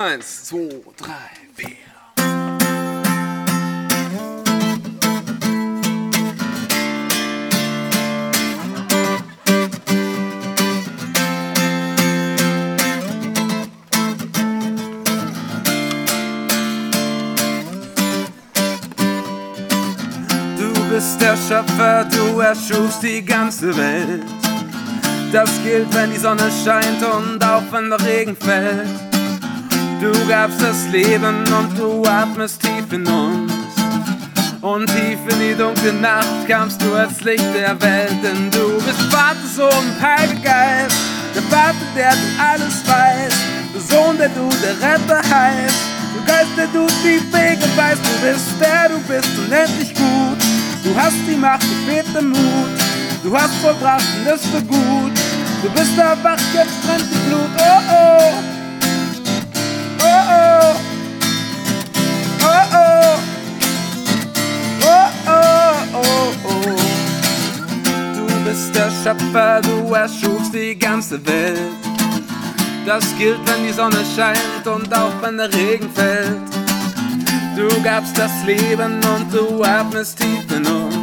Eins, zwei, drei, vier. Du bist der Schöpfer, du erschufst die ganze Welt. Das gilt, wenn die Sonne scheint und auch wenn der Regen fällt. Du gabst das Leben und du atmest tief in uns. Und tief in die dunkle Nacht kamst du als Licht der Welt, denn du bist Vater, Sohn Heiliger Geist. Der Vater, der du alles weißt. Der Sohn, der du der Retter heißt. Du Geist, der du die Wege weißt. Du bist der, du bist unendlich gut. Du hast die Macht, fehlt der Mut. Du hast vollbracht und das für gut. Du bist erwacht, jetzt brennt die Blut. Oh. Oh Schöpfer, du erschufst die ganze Welt. Das gilt, wenn die Sonne scheint und auch wenn der Regen fällt. Du gabst das Leben und du atmest tief in uns.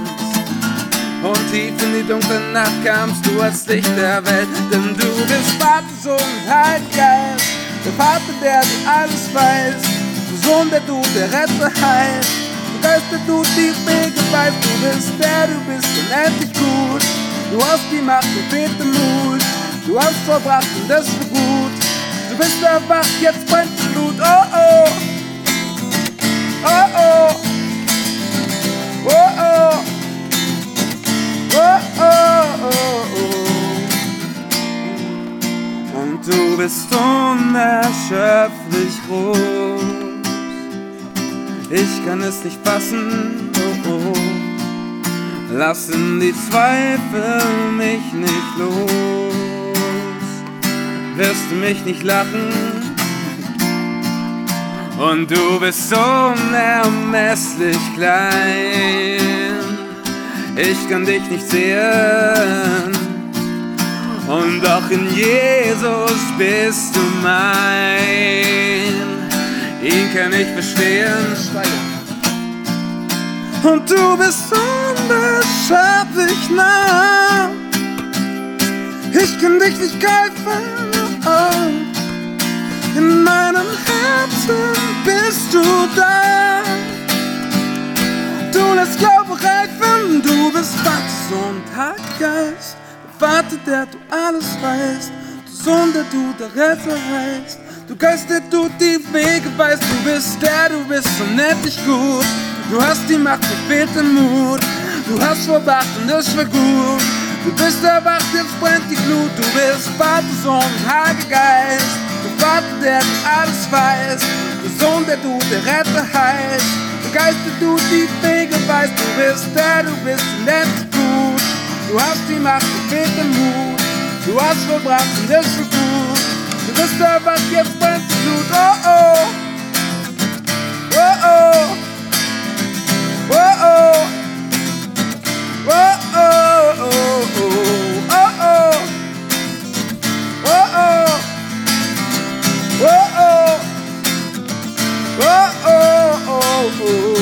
Und tief in die dunkle Nacht kamst du als Licht der Welt. Denn du bist Vater, Sohn und Heiliger Geist. Der Vater, der du alles weißt. Der Sohn, der du der Retter heißt. Der Geist, der du die Wege weißt. Du bist der, du bist unendlich gut. Du hast die Macht, du fehlt der Mut. Du hast verbracht und das für gut. Du bist erwacht, jetzt brennt das Blut. Oh oh. Oh oh. Oh oh. Oh oh oh oh. Und du bist unerschöpflich groß. Ich kann es nicht fassen, oh oh. Lassen die Zweifel mich nicht los. Wirst du mich nicht lachen? Und du bist so unermesslich klein. Ich kann dich nicht sehen. Und doch in Jesus bist du mein. Ihn kann ich verstehen. Und du bist unbeschreiblich nah. Ich kann dich nicht greifen. Oh. In meinem Herzen bist du da. Du lässt Glaube reifen, du bist Vater und Heilgeist. Der Vater, der du alles weißt. Du Sohn, der du der Retter heißt. Du Geist, der du die Wege weißt. Du bist der, du bist unendlich gut. Du hast die Macht, dir fehlt der Mut. Du hast verwacht und das war gut. Du bist erwacht, jetzt brennt die Glut. Du bist Vater, Sohn und Heiliger Geist. Der Vater, der du alles weiß. Der Sohn, der du der Retter heißt. Der Geist, der du die Wege weißt. Du bist der, du bist unendlich gut. Du hast die Macht, dir fehlt der Mut. Du hast verbracht und das für gut. Du bist erwacht, jetzt brennt die Glut. Oh oh. love.